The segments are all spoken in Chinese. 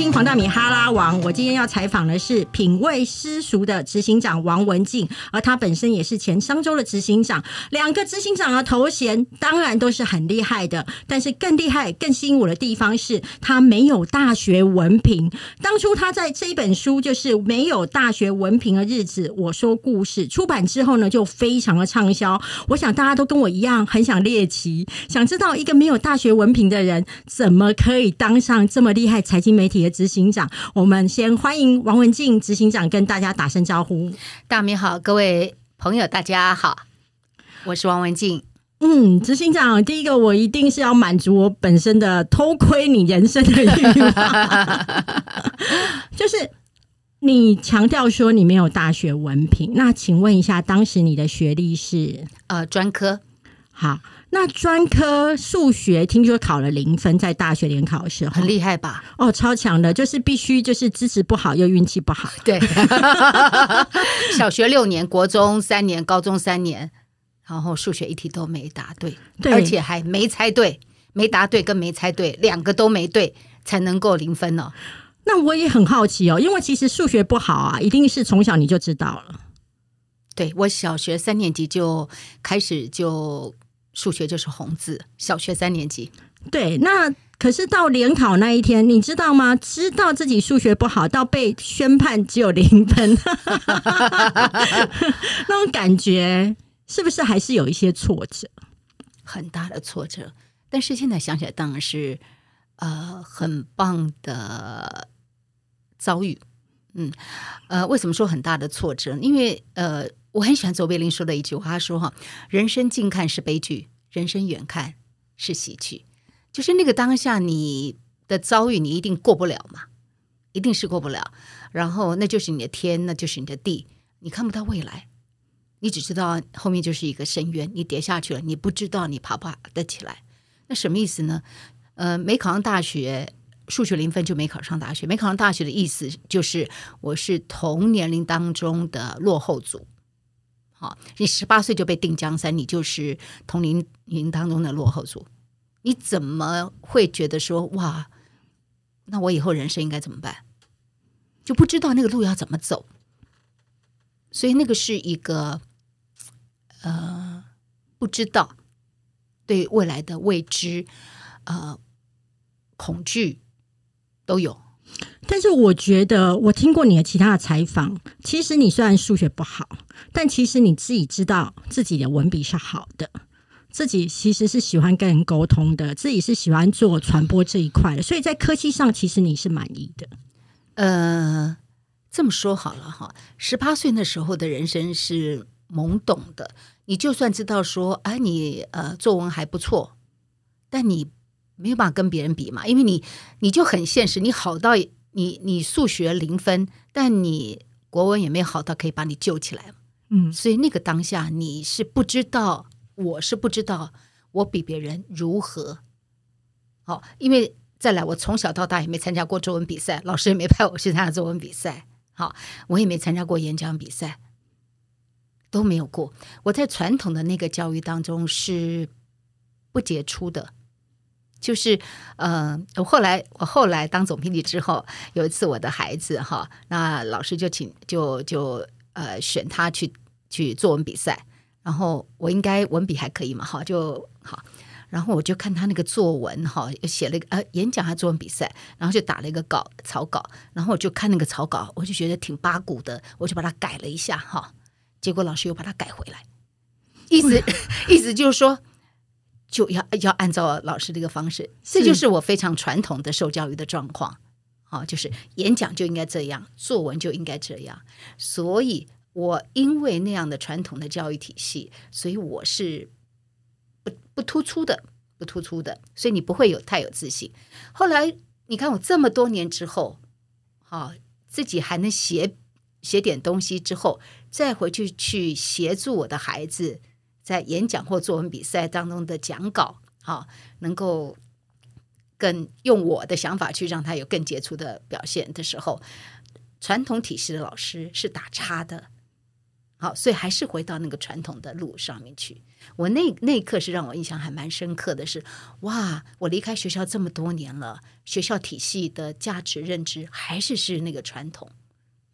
听黄大米哈拉王。我今天要采访的是品味私塾的执行长王文静，而他本身也是前商周的执行长。两个执行长的头衔当然都是很厉害的，但是更厉害、更吸引我的地方是他没有大学文凭。当初他在这一本书就是没有大学文凭的日子，我说故事出版之后呢，就非常的畅销。我想大家都跟我一样，很想猎奇，想知道一个没有大学文凭的人怎么可以当上这么厉害财经媒体的执行长。我们先欢迎王文静执行长跟大家打声招呼。大明好，各位朋友，大家好，我是王文静。嗯，执行长，第一个我一定是要满足我本身的偷窥你人生的欲望，就是你强调说你没有大学文凭，那请问一下，当时你的学历是呃专科？好，那专科数学听说考了零分，在大学联考的时候很厉害吧？哦，超强的，就是必须就是知识不好又运气不好。对，小学六年，国中三年，高中三年。然后数学一题都没答对，而且还没猜对，没答对跟没猜对两个都没对才能够零分哦。那我也很好奇哦，因为其实数学不好啊，一定是从小你就知道了。对我小学三年级就开始就数学就是红字，小学三年级。对，那可是到联考那一天，你知道吗？知道自己数学不好，到被宣判只有零分，那种感觉。是不是还是有一些挫折，很大的挫折？但是现在想起来，当然是呃很棒的遭遇。嗯，呃，为什么说很大的挫折？因为呃，我很喜欢卓别林说的一句话，他说：“哈，人生近看是悲剧，人生远看是喜剧。”就是那个当下你的遭遇，你一定过不了嘛，一定是过不了。然后那就是你的天，那就是你的地，你看不到未来。你只知道后面就是一个深渊，你跌下去了，你不知道你爬不爬得起来。那什么意思呢？呃，没考上大学，数学零分就没考上大学。没考上大学的意思就是我是同年龄当中的落后组。好，你十八岁就被定江山，你就是同龄龄当中的落后组。你怎么会觉得说哇？那我以后人生应该怎么办？就不知道那个路要怎么走。所以那个是一个。呃，不知道对未来的未知，呃，恐惧都有。但是我觉得，我听过你的其他的采访，其实你虽然数学不好，但其实你自己知道自己的文笔是好的，自己其实是喜欢跟人沟通的，自己是喜欢做传播这一块的，所以在科技上，其实你是满意的。呃，这么说好了哈，十八岁那时候的人生是。懵懂的，你就算知道说，哎，你呃作文还不错，但你没有办法跟别人比嘛，因为你你就很现实，你好到你你数学零分，但你国文也没有好到可以把你救起来嗯，所以那个当下你是不知道，我是不知道我比别人如何好，因为再来，我从小到大也没参加过作文比赛，老师也没派我去参加作文比赛，好，我也没参加过演讲比赛。都没有过。我在传统的那个教育当中是不杰出的，就是呃，我后来我后来当总评理之后，有一次我的孩子哈，那老师就请就就呃选他去去作文比赛，然后我应该文笔还可以嘛，哈就好，然后我就看他那个作文哈，写了一个呃演讲还作文比赛，然后就打了一个稿草稿，然后我就看那个草稿，我就觉得挺八股的，我就把它改了一下哈。结果老师又把它改回来，意思意思就是说，就要要按照老师这个方式，这就是我非常传统的受教育的状况啊，就是演讲就应该这样，作文就应该这样，所以我因为那样的传统的教育体系，所以我是不不突出的，不突出的，所以你不会有太有自信。后来你看我这么多年之后，好自己还能写。写点东西之后，再回去去协助我的孩子在演讲或作文比赛当中的讲稿，啊，能够更用我的想法去让他有更杰出的表现的时候，传统体系的老师是打叉的，好，所以还是回到那个传统的路上面去。我那那一刻是让我印象还蛮深刻的是，哇，我离开学校这么多年了，学校体系的价值认知还是是那个传统。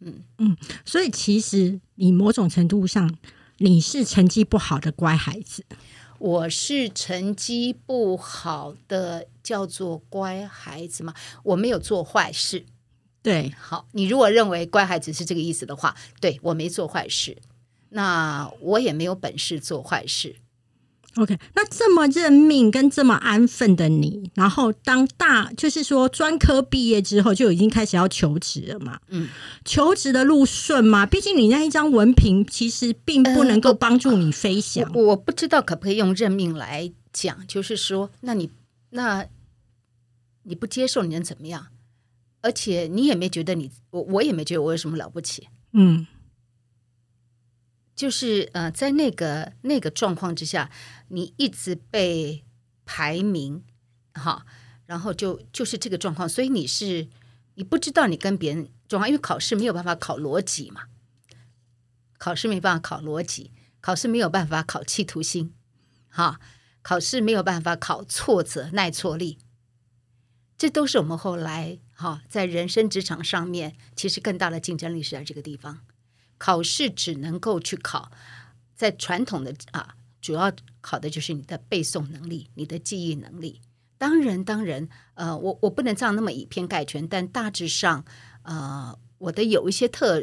嗯嗯所以其实你某种程度上你是成绩不好的乖孩子，我是成绩不好的，叫做乖孩子吗？我没有做坏事。对，好，你如果认为乖孩子是这个意思的话，对我没做坏事，那我也没有本事做坏事。OK，那这么认命跟这么安分的你，然后当大就是说专科毕业之后就已经开始要求职了嘛？嗯，求职的路顺吗？毕竟你那一张文凭其实并不能够帮助你飞翔。我我不知道可不可以用认命来讲，就是说，那你那你不接受，你能怎么样？而且你也没觉得你我我也没觉得我有什么了不起，嗯就是呃，在那个那个状况之下，你一直被排名，哈，然后就就是这个状况，所以你是你不知道你跟别人状况，因为考试没有办法考逻辑嘛，考试没办法考逻辑，考试没有办法考企图心，哈，考试没有办法考挫折耐挫力，这都是我们后来哈在人生职场上面，其实更大的竞争力是在这个地方。考试只能够去考，在传统的啊，主要考的就是你的背诵能力、你的记忆能力。当然，当然，呃，我我不能这样那么以偏概全，但大致上，呃，我的有一些特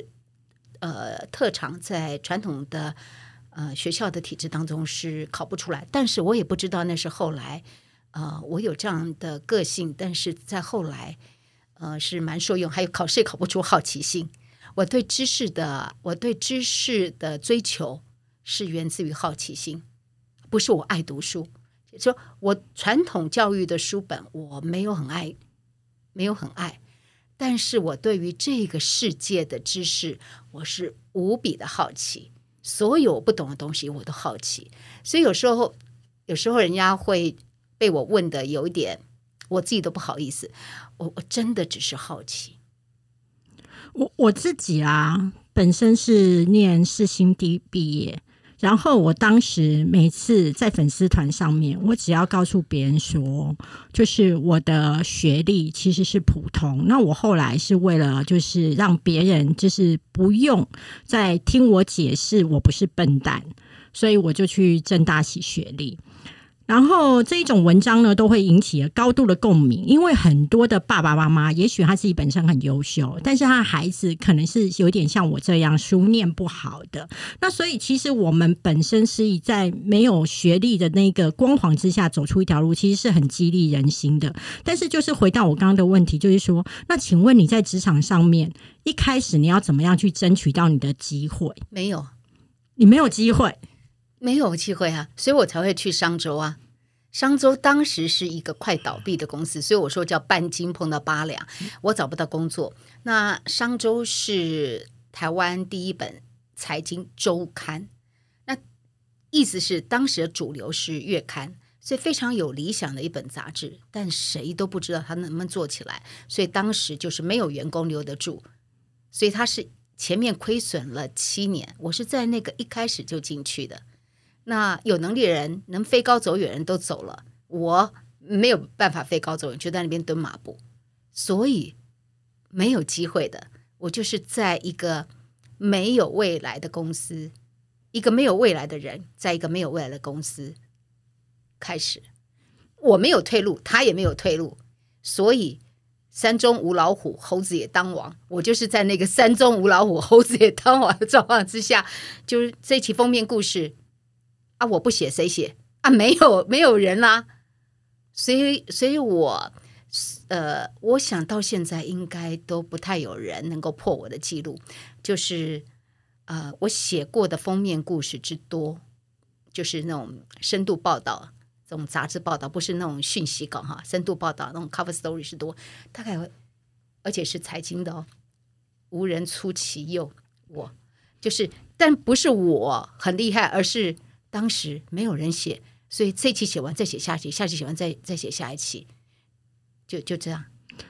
呃特长在传统的呃学校的体制当中是考不出来，但是我也不知道那是后来，呃，我有这样的个性，但是在后来，呃，是蛮受用，还有考试也考不出好奇心。我对知识的，我对知识的追求是源自于好奇心，不是我爱读书。说我传统教育的书本我没有很爱，没有很爱，但是我对于这个世界的知识，我是无比的好奇。所有我不懂的东西，我都好奇。所以有时候，有时候人家会被我问的有一点，我自己都不好意思。我我真的只是好奇。我我自己啊，本身是念世新第毕业，然后我当时每次在粉丝团上面，我只要告诉别人说，就是我的学历其实是普通。那我后来是为了就是让别人就是不用再听我解释我不是笨蛋，所以我就去正大洗学历。然后这一种文章呢，都会引起了高度的共鸣，因为很多的爸爸妈妈，也许他自己本身很优秀，但是他的孩子可能是有点像我这样书念不好的。那所以其实我们本身是以在没有学历的那个光环之下走出一条路，其实是很激励人心的。但是就是回到我刚刚的问题，就是说，那请问你在职场上面一开始你要怎么样去争取到你的机会？没有，你没有机会。没有机会啊，所以我才会去商周啊。商周当时是一个快倒闭的公司，所以我说叫半斤碰到八两，我找不到工作。那商周是台湾第一本财经周刊，那意思是当时的主流是月刊，所以非常有理想的一本杂志，但谁都不知道它能不能做起来，所以当时就是没有员工留得住，所以它是前面亏损了七年，我是在那个一开始就进去的。那有能力的人，能飞高走远的人都走了，我没有办法飞高走远，就在那边蹲马步，所以没有机会的。我就是在一个没有未来的公司，一个没有未来的人，在一个没有未来的公司开始，我没有退路，他也没有退路，所以山中无老虎，猴子也当王。我就是在那个山中无老虎，猴子也当王的状况之下，就是这期封面故事。啊！我不写谁写啊？没有没有人啦、所以所以我呃，我想到现在应该都不太有人能够破我的记录，就是呃，我写过的封面故事之多，就是那种深度报道，这种杂志报道，不是那种讯息稿哈，深度报道那种 cover story 是多，大概而且是财经的哦，无人出其右，我就是，但不是我很厉害，而是。当时没有人写，所以这期写完再写下期，下期写完再再写下一期，就就这样。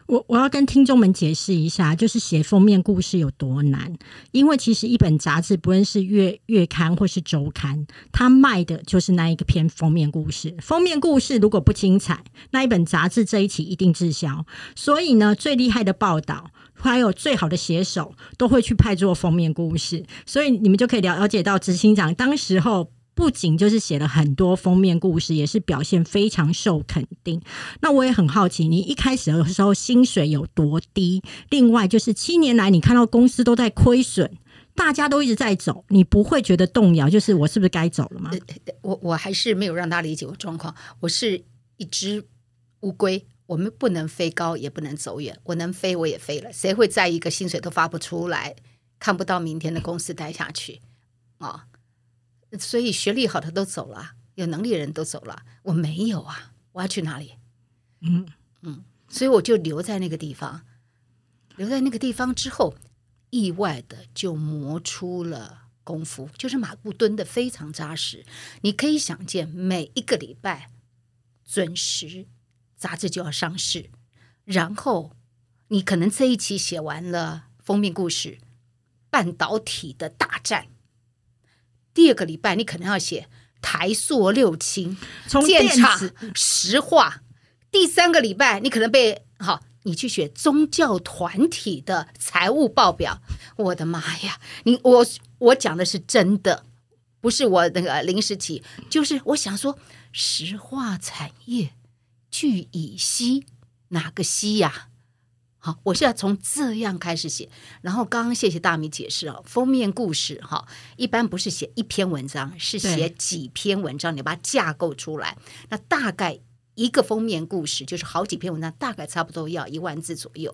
我我要跟听众们解释一下，就是写封面故事有多难。因为其实一本杂志，不论是月月刊或是周刊，它卖的就是那一个篇封面故事。封面故事如果不精彩，那一本杂志这一期一定滞销。所以呢，最厉害的报道还有最好的写手，都会去派做封面故事。所以你们就可以了了解到执行长当时候。不仅就是写了很多封面故事，也是表现非常受肯定。那我也很好奇，你一开始的时候薪水有多低？另外就是七年来你看到公司都在亏损，大家都一直在走，你不会觉得动摇？就是我是不是该走了吗？我我还是没有让他理解我状况。我是一只乌龟，我们不能飞高，也不能走远。我能飞，我也飞了。谁会在一个薪水都发不出来、看不到明天的公司待下去啊？所以学历好的都走了，有能力的人都走了，我没有啊，我要去哪里？嗯嗯，所以我就留在那个地方，留在那个地方之后，意外的就磨出了功夫，就是马步蹲的非常扎实。你可以想见，每一个礼拜准时杂志就要上市，然后你可能这一期写完了封面故事，半导体的大战。第二个礼拜，你可能要写台塑六轻、建厂、石化。第三个礼拜，你可能被好，你去写宗教团体的财务报表。我的妈呀！你我我讲的是真的，不是我那个临时起，就是我想说，石化产业聚乙烯，哪个烯呀？好，我是要从这样开始写，然后刚刚谢谢大米解释哦，封面故事哈，一般不是写一篇文章，是写几篇文章，你把它架构出来。那大概一个封面故事就是好几篇文章，大概差不多要一万字左右。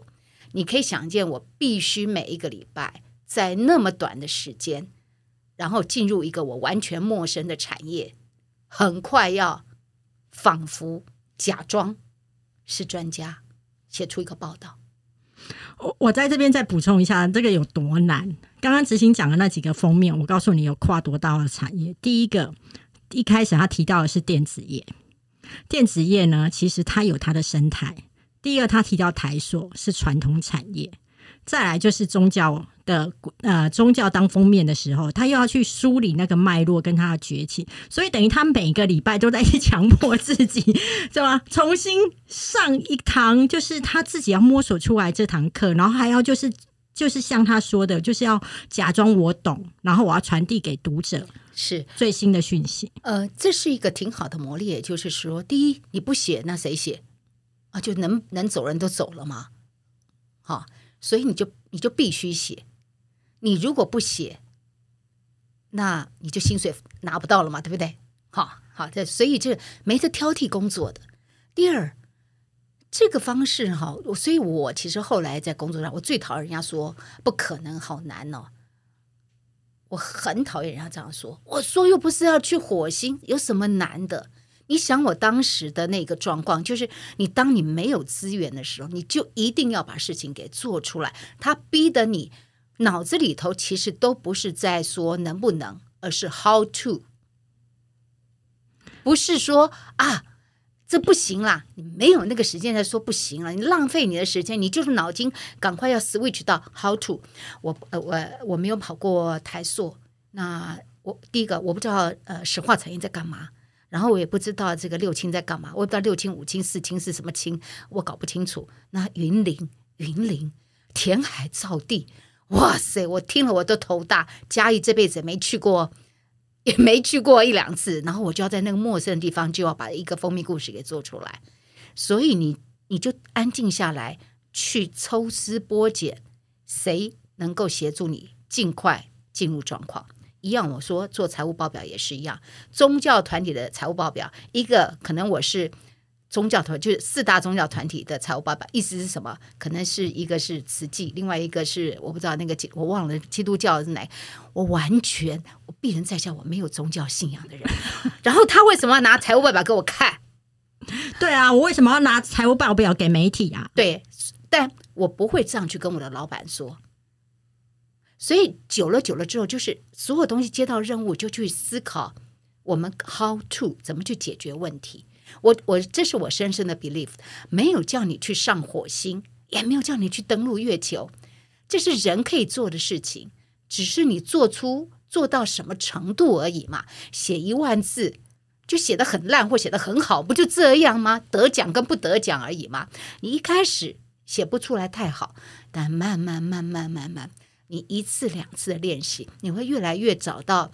你可以想见，我必须每一个礼拜在那么短的时间，然后进入一个我完全陌生的产业，很快要仿佛假装是专家，写出一个报道。我我在这边再补充一下，这个有多难？刚刚执行讲的那几个封面，我告诉你有跨多大的产业。第一个，一开始他提到的是电子业，电子业呢，其实它有它的生态。第二，他提到台塑是传统产业。再来就是宗教的呃宗教当封面的时候，他又要去梳理那个脉络跟他的崛起，所以等于他每个礼拜都在去强迫自己，是吧？重新上一堂，就是他自己要摸索出来这堂课，然后还要就是就是像他说的，就是要假装我懂，然后我要传递给读者是最新的讯息。呃，这是一个挺好的磨练，就是说，第一你不写，那谁写啊？就能能走人都走了吗？好。所以你就你就必须写，你如果不写，那你就薪水拿不到了嘛，对不对？好，好，这所以这没得挑剔工作的。第二，这个方式哈，所以我其实后来在工作上，我最讨厌人家说不可能，好难哦。我很讨厌人家这样说。我说又不是要去火星，有什么难的？你想我当时的那个状况，就是你当你没有资源的时候，你就一定要把事情给做出来。他逼得你脑子里头其实都不是在说能不能，而是 how to，不是说啊这不行啦，你没有那个时间在说不行了，你浪费你的时间，你就是脑筋赶快要 switch 到 how to。我呃我我没有跑过台塑，那我第一个我不知道呃石化产业在干嘛。然后我也不知道这个六亲在干嘛，我也不知道六亲、五亲、四亲是什么亲，我搞不清楚。那云林、云林填海造地，哇塞！我听了我都头大。嘉义这辈子没去过，也没去过一两次，然后我就要在那个陌生的地方，就要把一个蜂蜜故事给做出来。所以你你就安静下来，去抽丝剥茧，谁能够协助你尽快进入状况？一样，我说做财务报表也是一样。宗教团体的财务报表，一个可能我是宗教团，就是四大宗教团体的财务报表，意思是什么？可能是一个是慈济，另外一个是我不知道那个我忘了基督教是哪。我完全我鄙人在下，我没有宗教信仰的人。然后他为什么要拿财务报表给我看？对啊，我为什么要拿财务报表给媒体啊？对，但我不会这样去跟我的老板说。所以久了久了之后，就是所有东西接到任务就去思考我们 how to 怎么去解决问题。我我这是我深深的 belief，没有叫你去上火星，也没有叫你去登陆月球，这是人可以做的事情，只是你做出做到什么程度而已嘛。写一万字就写的很烂或写的很好，不就这样吗？得奖跟不得奖而已嘛。你一开始写不出来太好，但慢慢慢慢慢慢，你一次两次的练习，你会越来越找到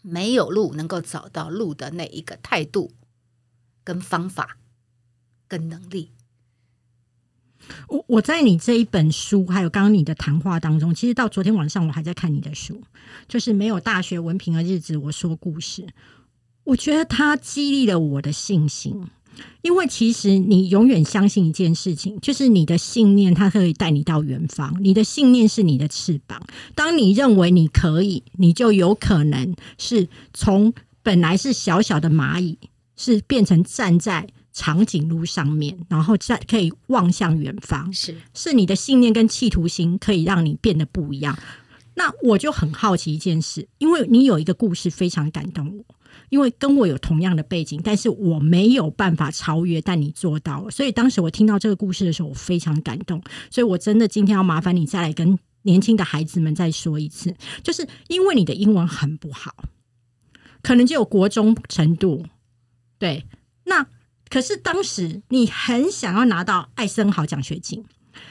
没有路能够找到路的那一个态度。跟方法，跟能力，我我在你这一本书，还有刚刚你的谈话当中，其实到昨天晚上我还在看你的书，就是没有大学文凭的日子，我说故事，我觉得它激励了我的信心，因为其实你永远相信一件事情，就是你的信念，它可以带你到远方。你的信念是你的翅膀，当你认为你可以，你就有可能是从本来是小小的蚂蚁。是变成站在长颈鹿上面，然后在可以望向远方。是是你的信念跟企图心可以让你变得不一样。那我就很好奇一件事，因为你有一个故事非常感动我，因为跟我有同样的背景，但是我没有办法超越，但你做到了。所以当时我听到这个故事的时候，我非常感动。所以我真的今天要麻烦你再来跟年轻的孩子们再说一次，就是因为你的英文很不好，可能就有国中程度。对，那可是当时你很想要拿到艾森豪奖学金，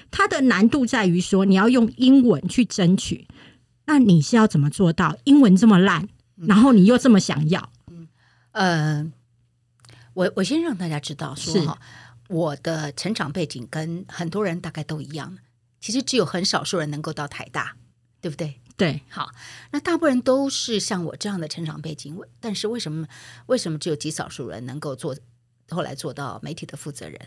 它的难度在于说你要用英文去争取，那你是要怎么做到？英文这么烂，然后你又这么想要？嗯，呃，我我先让大家知道说哈，我的成长背景跟很多人大概都一样，其实只有很少数人能够到台大，对不对？对，好，那大部分人都是像我这样的成长背景，但是为什么为什么只有极少数人能够做后来做到媒体的负责人？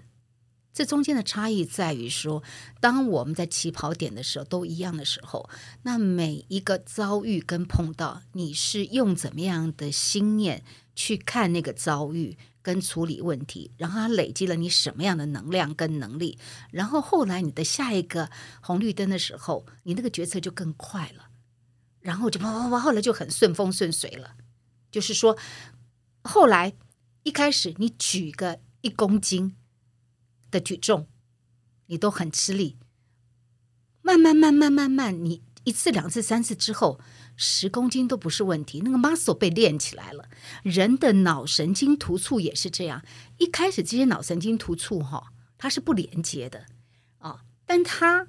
这中间的差异在于说，当我们在起跑点的时候都一样的时候，那每一个遭遇跟碰到，你是用怎么样的心念去看那个遭遇跟处理问题，然后它累积了你什么样的能量跟能力，然后后来你的下一个红绿灯的时候，你那个决策就更快了。然后就啪啪啪，后来就很顺风顺水了。就是说，后来一开始你举个一公斤的举重，你都很吃力。慢慢慢慢慢慢，你一次两次三次之后，十公斤都不是问题。那个 muscle 被练起来了。人的脑神经突触也是这样。一开始这些脑神经突触哈，它是不连接的啊，但它。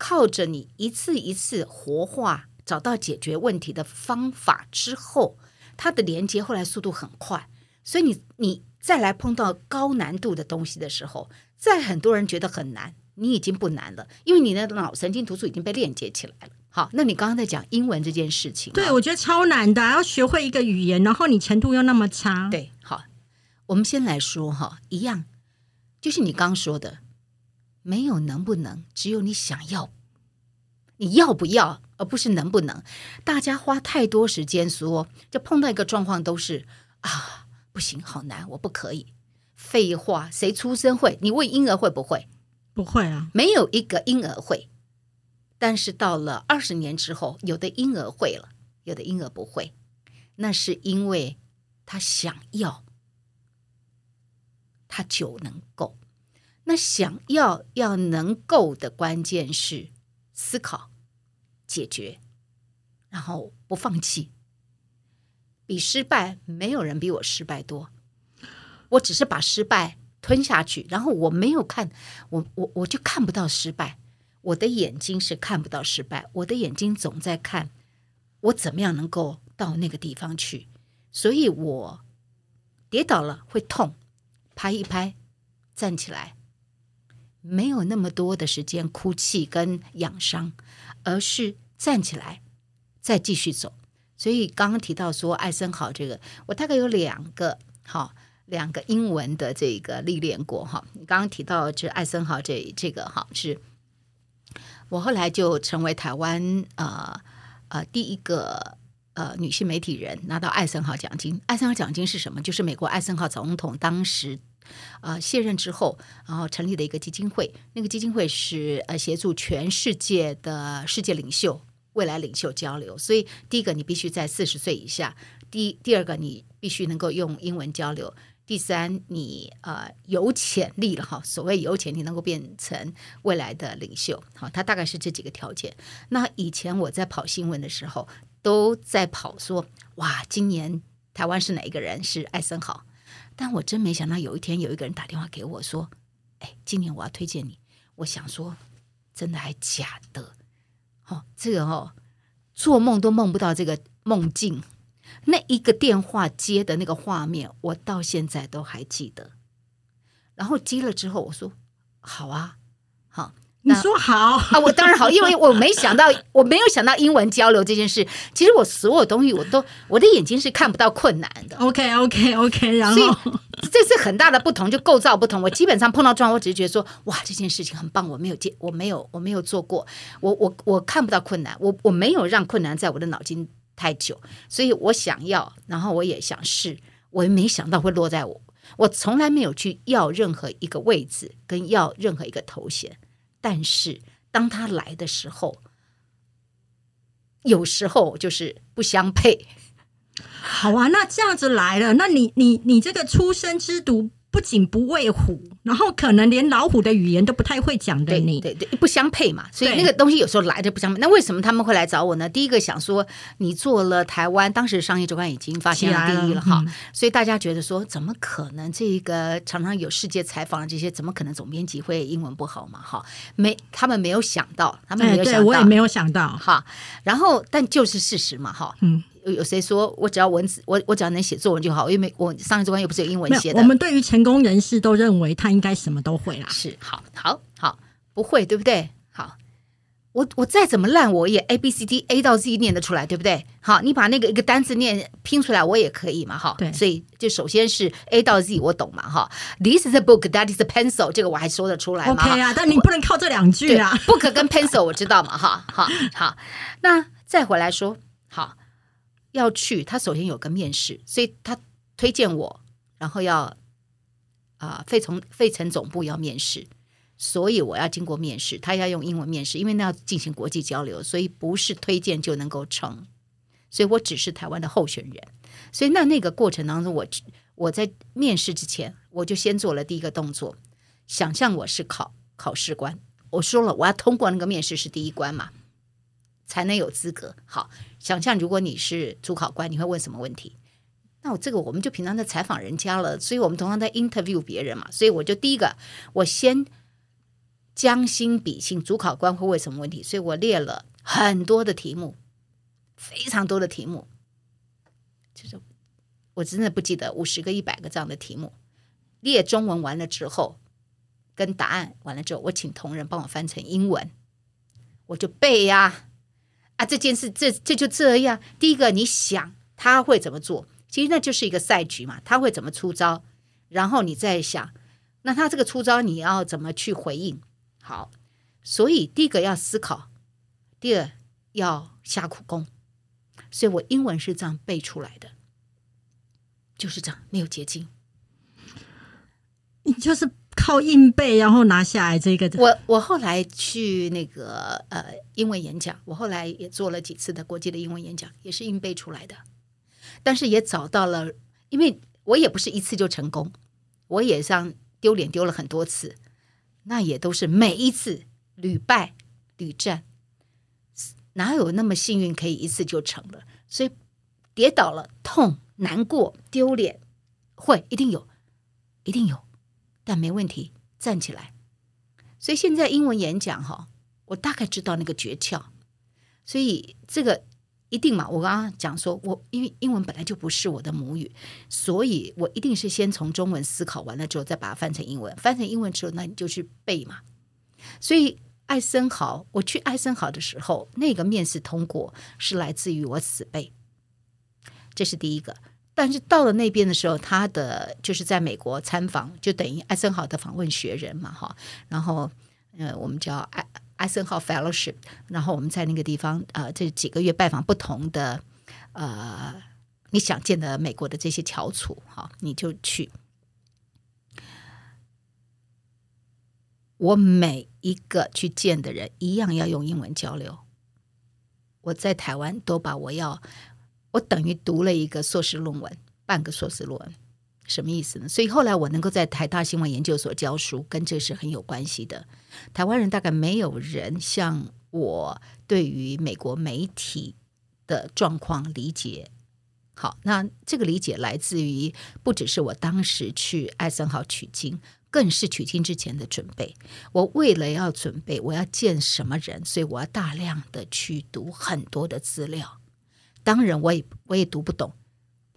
靠着你一次一次活化，找到解决问题的方法之后，它的连接后来速度很快。所以你你再来碰到高难度的东西的时候，在很多人觉得很难，你已经不难了，因为你的脑神经突触已经被链接起来了。好，那你刚刚在讲英文这件事情，对我觉得超难的，要学会一个语言，然后你程度又那么差。对，好，我们先来说哈，一样，就是你刚说的。没有能不能，只有你想要，你要不要，而不是能不能。大家花太多时间说，就碰到一个状况都是啊，不行，好难，我不可以。废话，谁出生会？你问婴儿会不会？不会啊，没有一个婴儿会。但是到了二十年之后，有的婴儿会了，有的婴儿不会。那是因为他想要，他就能够。那想要要能够的关键是思考、解决，然后不放弃。比失败，没有人比我失败多。我只是把失败吞下去，然后我没有看，我我我就看不到失败。我的眼睛是看不到失败，我的眼睛总在看我怎么样能够到那个地方去。所以我跌倒了会痛，拍一拍，站起来。没有那么多的时间哭泣跟养伤，而是站起来再继续走。所以刚刚提到说艾森豪这个，我大概有两个哈两个英文的这个历练过哈。你刚刚提到这艾森豪这这个哈，是我后来就成为台湾呃呃第一个呃女性媒体人拿到艾森豪奖金。艾森豪奖金是什么？就是美国艾森豪总统当时。呃，卸任之后，然后成立的一个基金会。那个基金会是呃协助全世界的世界领袖、未来领袖交流。所以，第一个你必须在四十岁以下；第第二个你必须能够用英文交流；第三，你呃有潜力了哈，所谓有潜力能够变成未来的领袖，好，他大概是这几个条件。那以前我在跑新闻的时候，都在跑说，哇，今年台湾是哪一个人是艾森豪？但我真没想到有一天有一个人打电话给我说，哎，今年我要推荐你。我想说，真的还假的？哦，这个哦，做梦都梦不到这个梦境。那一个电话接的那个画面，我到现在都还记得。然后接了之后，我说：“好啊，好。”你说好啊，我当然好，因为我没想到，我没有想到英文交流这件事。其实我所有东西，我都我的眼睛是看不到困难的。OK，OK，OK。然后这是很大的不同，就构造不同。我基本上碰到状况，我只是觉得说，哇，这件事情很棒，我没有接，我没有，我没有做过，我我我看不到困难，我我没有让困难在我的脑筋。太久，所以我想要，然后我也想试，我也没想到会落在我。我从来没有去要任何一个位置，跟要任何一个头衔。但是当他来的时候，有时候就是不相配。好啊，那这样子来了，那你你你这个出生之毒。不仅不畏虎，然后可能连老虎的语言都不太会讲的你，对对，不相配嘛。所以那个东西有时候来的不相配。那为什么他们会来找我呢？第一个想说，你做了台湾当时商业周刊已经发现了第一了哈，所以大家觉得说，怎么可能这一个常常有世界采访的这些，怎么可能总编辑会英文不好嘛？哈，没，他们没有想到，他们没有想到，我也没有想到哈。然后，但就是事实嘛，哈，嗯。有谁说我只要文字，我我只要能写作文就好？因为我上一周刊又不是有英文写的。我们对于成功人士都认为他应该什么都会啦。是，好，好，好，不会，对不对？好，我我再怎么烂，我也 A B C D A 到 Z 念得出来，对不对？好，你把那个一个单词念拼出来，我也可以嘛，哈。对。所以就首先是 A 到 Z 我懂嘛，哈。This is a book, that is a pencil，这个我还说得出来嘛。OK 啊，但你不能靠这两句啊。Book 跟 pencil 我知道嘛，哈，好，好。那再回来说，好。要去，他首先有个面试，所以他推荐我，然后要啊费从费城总部要面试，所以我要经过面试，他要用英文面试，因为那要进行国际交流，所以不是推荐就能够成，所以我只是台湾的候选人，所以那那个过程当中，我我在面试之前，我就先做了第一个动作，想象我是考考试官，我说了我要通过那个面试是第一关嘛。才能有资格。好，想象如果你是主考官，你会问什么问题？那我这个我们就平常在采访人家了，所以我们通常在 interview 别人嘛。所以我就第一个，我先将心比心，主考官会问什么问题？所以我列了很多的题目，非常多的题目，就是我真的不记得五十个、一百个这样的题目。列中文完了之后，跟答案完了之后，我请同仁帮我翻成英文，我就背呀。啊这件事，这这就这样。第一个，你想他会怎么做？其实那就是一个赛局嘛，他会怎么出招？然后你再想，那他这个出招你要怎么去回应？好，所以第一个要思考，第二要下苦功。所以我英文是这样背出来的，就是这样，没有捷径。你就是。靠硬背，然后拿下来这个。我我后来去那个呃英文演讲，我后来也做了几次的国际的英文演讲，也是硬背出来的。但是也找到了，因为我也不是一次就成功，我也像丢脸丢了很多次，那也都是每一次屡败屡战，哪有那么幸运可以一次就成了？所以跌倒了，痛、难过、丢脸，会一定有，一定有。但没问题，站起来。所以现在英文演讲哈，我大概知道那个诀窍。所以这个一定嘛，我刚刚讲说，我因为英文本来就不是我的母语，所以我一定是先从中文思考完了之后，再把它翻成英文。翻成英文之后，那你就去背嘛。所以艾森豪，我去艾森豪的时候，那个面试通过是来自于我死背，这是第一个。但是到了那边的时候，他的就是在美国参访，就等于艾森豪的访问学人嘛，哈。然后，呃，我们叫艾艾森豪 Fellowship。然后我们在那个地方，呃，这几个月拜访不同的，呃，你想见的美国的这些翘楚，哈，你就去。我每一个去见的人，一样要用英文交流。我在台湾都把我要。我等于读了一个硕士论文，半个硕士论文，什么意思呢？所以后来我能够在台大新闻研究所教书，跟这是很有关系的。台湾人大概没有人像我对于美国媒体的状况理解好。那这个理解来自于不只是我当时去艾森豪取经，更是取经之前的准备。我为了要准备我要见什么人，所以我要大量的去读很多的资料。当然，我也我也读不懂。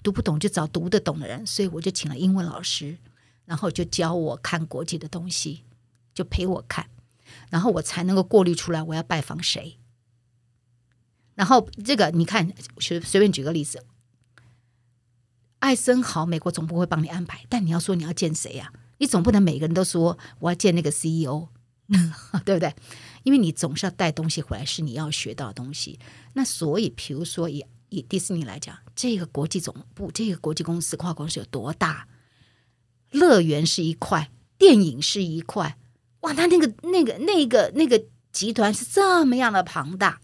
读不懂就找读得懂的人，所以我就请了英文老师，然后就教我看国际的东西，就陪我看，然后我才能够过滤出来我要拜访谁。然后这个你看，随随便举个例子，艾森豪美国总部会帮你安排，但你要说你要见谁呀？你总不能每个人都说我要见那个 CEO，对不对？因为你总是要带东西回来，是你要学到的东西。那所以，比如说以以迪士尼来讲，这个国际总部，这个国际公司跨公司有多大？乐园是一块，电影是一块，哇，他那个、那个、那个、那个集团是这么样的庞大，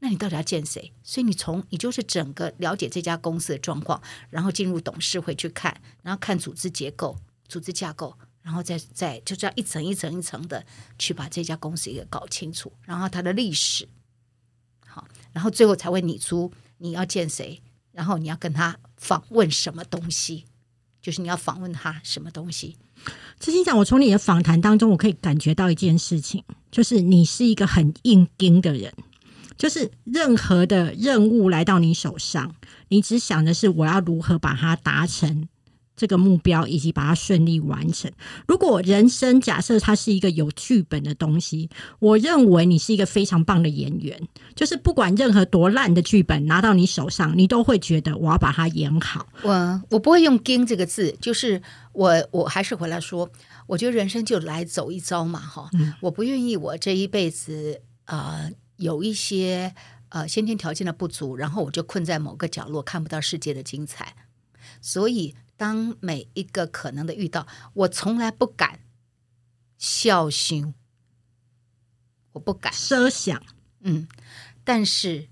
那你到底要见谁？所以你从你就是整个了解这家公司的状况，然后进入董事会去看，然后看组织结构、组织架构，然后再再就这样一层一层一层的去把这家公司也搞清楚，然后它的历史，好，然后最后才会拟出。你要见谁？然后你要跟他访问什么东西？就是你要访问他什么东西？真心讲，我从你的访谈当中，我可以感觉到一件事情，就是你是一个很硬钉的人，就是任何的任务来到你手上，你只想的是我要如何把它达成。这个目标以及把它顺利完成。如果人生假设它是一个有剧本的东西，我认为你是一个非常棒的演员。就是不管任何多烂的剧本拿到你手上，你都会觉得我要把它演好。我我不会用“跟”这个字，就是我我还是回来说，我觉得人生就来走一遭嘛，哈。我不愿意我这一辈子呃有一些呃先天条件的不足，然后我就困在某个角落，看不到世界的精彩，所以。当每一个可能的遇到，我从来不敢孝心，我不敢奢想，嗯，但是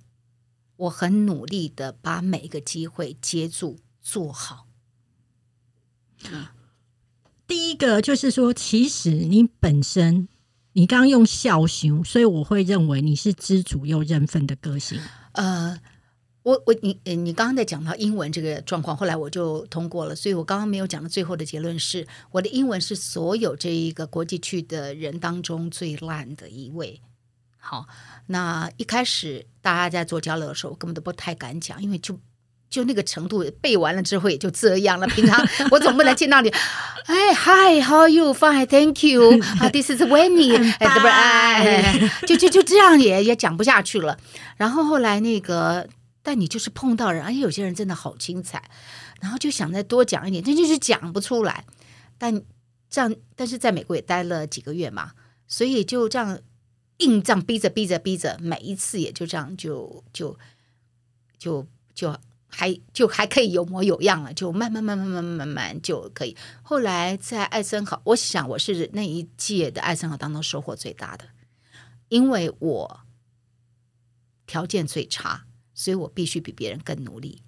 我很努力的把每一个机会接住，做好。第一个就是说，其实你本身，你刚刚用孝心，所以我会认为你是知足又认份的个性，呃。我我你你刚刚在讲到英文这个状况，后来我就通过了，所以我刚刚没有讲的最后的结论是，我的英文是所有这一个国际去的人当中最烂的一位。好，那一开始大家在做交流的时候，我根本都不太敢讲，因为就就那个程度背完了之后也就这样了。平常我总不能见到你，哎，Hi，How are you？Fine，Thank you。啊，This is Winnie。哎，不是，哎，就就就这样也也讲不下去了。然后后来那个。但你就是碰到人，而且有些人真的好精彩，然后就想再多讲一点，这就是讲不出来。但这样，但是在美国也待了几个月嘛，所以就这样硬这样逼着逼着逼着，每一次也就这样就就就就还就还可以有模有样了，就慢慢慢慢慢慢慢慢就可以。后来在艾森豪，我想我是那一届的艾森豪当中收获最大的，因为我条件最差。所以我必须比别人更努力，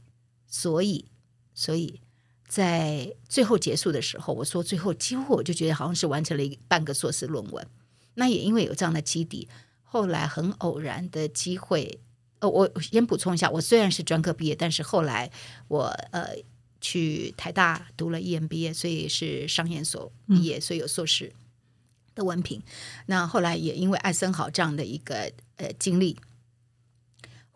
所以，所以在最后结束的时候，我说最后几乎我就觉得好像是完成了一半个硕士论文。那也因为有这样的基底，后来很偶然的机会，呃，我先补充一下，我虽然是专科毕业，但是后来我呃去台大读了 EMBA，所以是商研所毕业，所以有硕士的文凭。那后来也因为艾森豪这样的一个呃经历。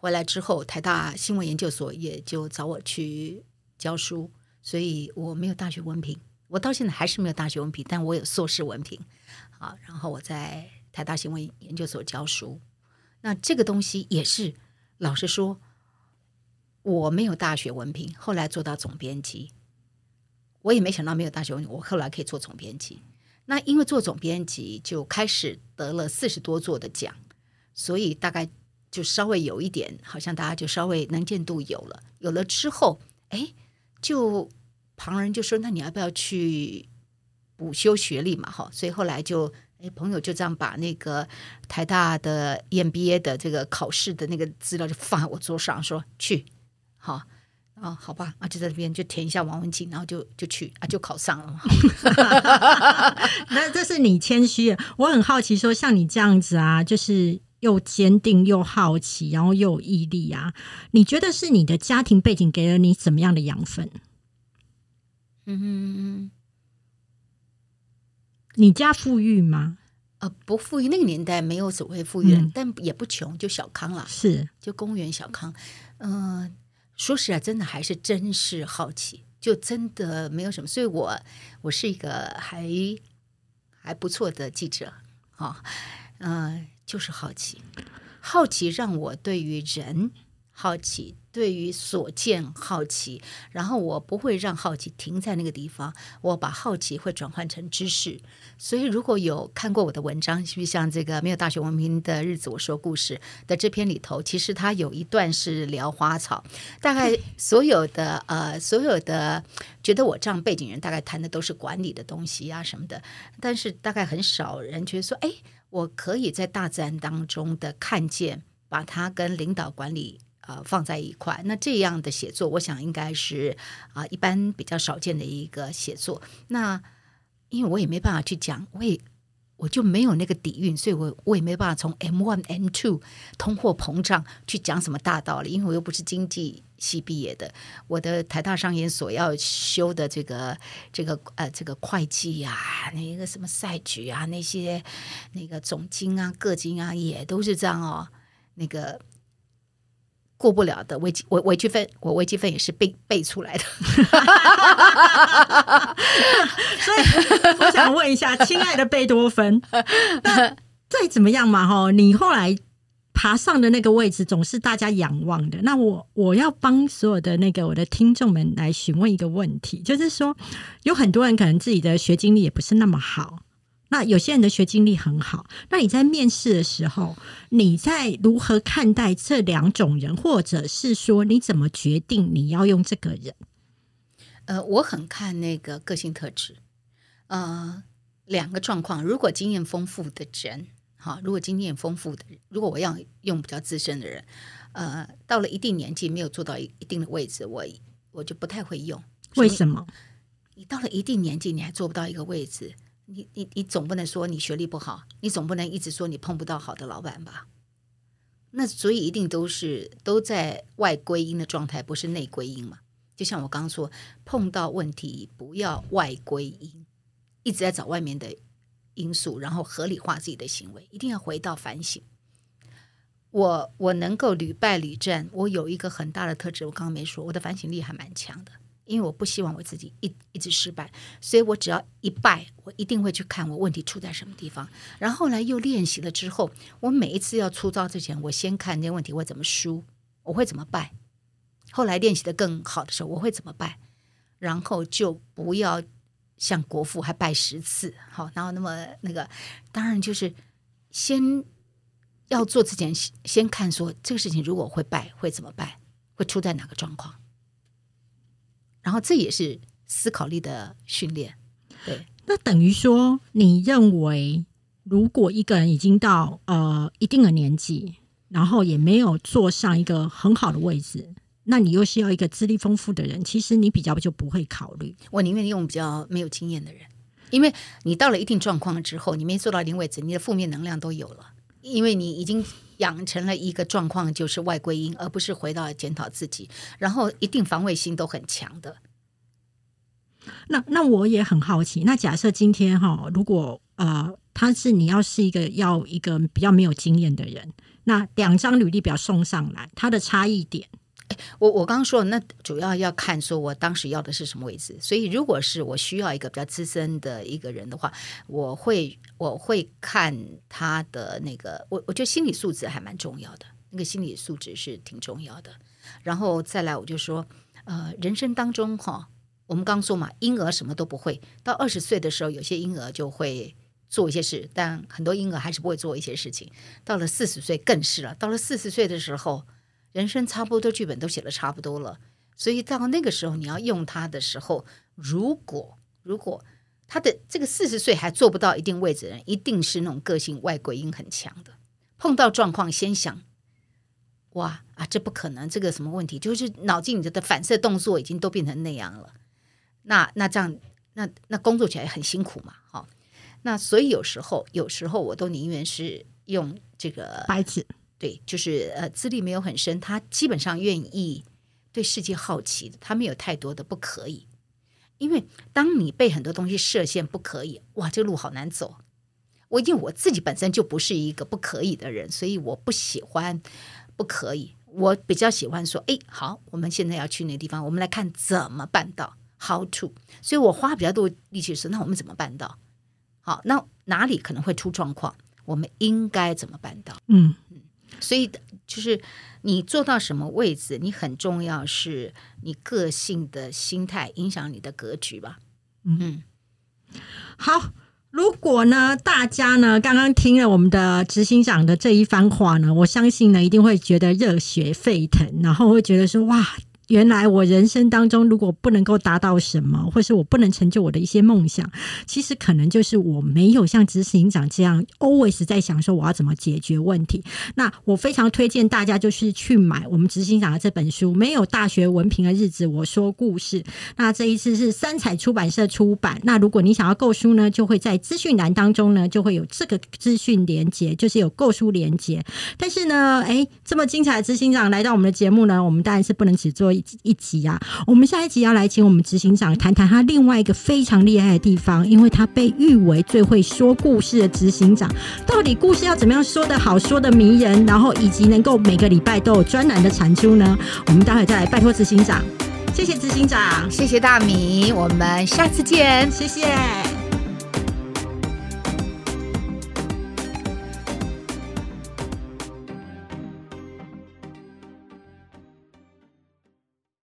回来之后，台大新闻研究所也就找我去教书，所以我没有大学文凭，我到现在还是没有大学文凭，但我有硕士文凭。好，然后我在台大新闻研究所教书，那这个东西也是，老实说，我没有大学文凭，后来做到总编辑，我也没想到没有大学文凭，我后来可以做总编辑。那因为做总编辑就开始得了四十多座的奖，所以大概。就稍微有一点，好像大家就稍微能见度有了，有了之后，哎，就旁人就说，那你要不要去补修学历嘛？哈，所以后来就，哎，朋友就这样把那个台大的 EMBA 的这个考试的那个资料就放在我桌上，说去，好，啊，好吧，啊，就在那边就填一下王文静，然后就就去啊，就考上了嘛。那这是你谦虚，我很好奇，说像你这样子啊，就是又坚定又好奇，然后又有毅力啊，你觉得是你的家庭背景给了你怎么样的养分？嗯，你家富裕吗？呃，不富裕，那个年代没有所谓富裕，嗯但也不穷，就小康了，是，就公务员小康。嗯、说实在，真的还是真是好奇，就真的没有什么，所以我我是一个还还不错的记者，哈、呃，就是好奇，好奇让我对于人好奇，对于所见好奇，然后我不会让好奇停在那个地方，我把好奇会转换成知识。所以如果有看过我的文章，就像这个没有大学文凭的日子，我说故事的这篇里头，其实它有一段是聊花草，大概所有的呃所有的觉得我这样背景人，大概谈的都是管理的东西啊什么的，但是大概很少人觉得说，哎，我可以在大自然当中的看见，把它跟领导管理。呃，放在一块，那这样的写作，我想应该是啊、一般比较少见的一个写作。那因为我也没办法去讲，我也我就没有那个底蕴，所以我我也没办法从 M one M two 通货膨胀去讲什么大道理，因为我又不是经济系毕业的，我的台大商研所要修的这个这个呃这个会计啊，那个什么赛局啊，那些那个总经啊、个经啊，也都是这样哦，那个。过不了的微积微微积分，我微积分也是背背出来的。所以我想问一下，亲爱的贝多芬，那再怎么样嘛，哈，你后来爬上的那个位置总是大家仰望的。那我我要帮所有的那个我的听众们来询问一个问题，就是说，有很多人可能自己的学经历也不是那么好。那有些人的学经历很好，那你在面试的时候，你在如何看待这两种人，或者是说你怎么决定你要用这个人？呃，我很看那个个性特质，呃，两个状况。如果经验丰富的人，哈，如果经验丰富的，如果我要用比较资深的人，呃，到了一定年纪没有做到一一定的位置，我我就不太会用。为什么？你到了一定年纪，你还做不到一个位置，你你你总不能说你学历不好，你总不能一直说你碰不到好的老板吧？那所以一定都是都在外归因的状态，不是内归因嘛？就像我刚刚说，碰到问题不要外归因，一直在找外面的因素，然后合理化自己的行为，一定要回到反省。我我能够屡败屡战，我有一个很大的特质，我刚刚没说，我的反省力还蛮强的。因为我不希望我自己一一直失败，所以我只要一败，我一定会去看我问题出在什么地方。然后后来又练习了之后，我每一次要出招之前，我先看那问题我怎么输，我会怎么败。后来练习的更好的时候，我会怎么败，然后就不要像国父还拜十次。好，然后那么那个，当然就是先要做之前，先先看说这个事情如果会败，会怎么败，会出在哪个状况。然后这也是思考力的训练，对。那等于说，你认为如果一个人已经到呃一定的年纪，然后也没有坐上一个很好的位置，那你又是要一个资历丰富的人，其实你比较就不会考虑。我宁愿用比较没有经验的人，因为你到了一定状况之后，你没做到一定位置，你的负面能量都有了，因为你已经养成了一个状况，就是外归因，而不是回到检讨自己，然后一定防卫心都很强的。那那我也很好奇，那假设今天哈，如果呃他是你要是一个要一个比较没有经验的人，那两张履历表送上来，它的差异点，我我刚刚说，那主要要看说我当时要的是什么位置。所以，如果是我需要一个比较资深的一个人的话，我会我会看他的那个，我我觉得心理素质还蛮重要的，那个心理素质是挺重要的。然后再来，我就说，呃，人生当中哈，我们刚说嘛，婴儿什么都不会，到二十岁的时候，有些婴儿就会。做一些事，但很多婴儿还是不会做一些事情。到了四十岁更是了。到了四十岁的时候，人生差不多剧本都写的差不多了，所以到那个时候你要用它的时候，如果如果他的这个四十岁还做不到一定位置的人，一定是那种个性外归因很强的。碰到状况先想，哇啊，这不可能，这个什么问题？就是脑筋里的反射动作已经都变成那样了。那那这样，那那工作起来很辛苦嘛，好。那所以有时候，有时候我都宁愿是用这个白纸，对，就是呃，资历没有很深，他基本上愿意对世界好奇的，他没有太多的不可以。因为当你被很多东西设限不可以，哇，这个路好难走。我因为我自己本身就不是一个不可以的人，所以我不喜欢不可以。我比较喜欢说，哎，好，我们现在要去那个地方，我们来看怎么办到，how to。所以我花比较多力气是，那我们怎么办到？好，那哪里可能会出状况？我们应该怎么办到？嗯，所以就是你做到什么位置，你很重要，是你个性的心态影响你的格局吧？嗯，好。如果呢，大家呢刚刚听了我们的执行长的这一番话呢，我相信呢一定会觉得热血沸腾，然后会觉得说哇。原来我人生当中，如果不能够达到什么，或是我不能成就我的一些梦想，其实可能就是我没有像执行长这样 always 在想说我要怎么解决问题。那我非常推荐大家就是去买我们执行长的这本书《没有大学文凭的日子》，我说故事。那这一次是三彩出版社出版。那如果你想要购书呢，就会在资讯栏当中呢就会有这个资讯连接，就是有购书连接。但是呢，哎，这么精彩的执行长来到我们的节目呢，我们当然是不能只做。一集啊，我们下一集要来请我们执行长谈谈他另外一个非常厉害的地方，因为他被誉为最会说故事的执行长。到底故事要怎么样说的好，说的迷人，然后以及能够每个礼拜都有专栏的产出呢？我们待会再来拜托执行长。谢谢执行长，谢谢大米，我们下次见，谢谢。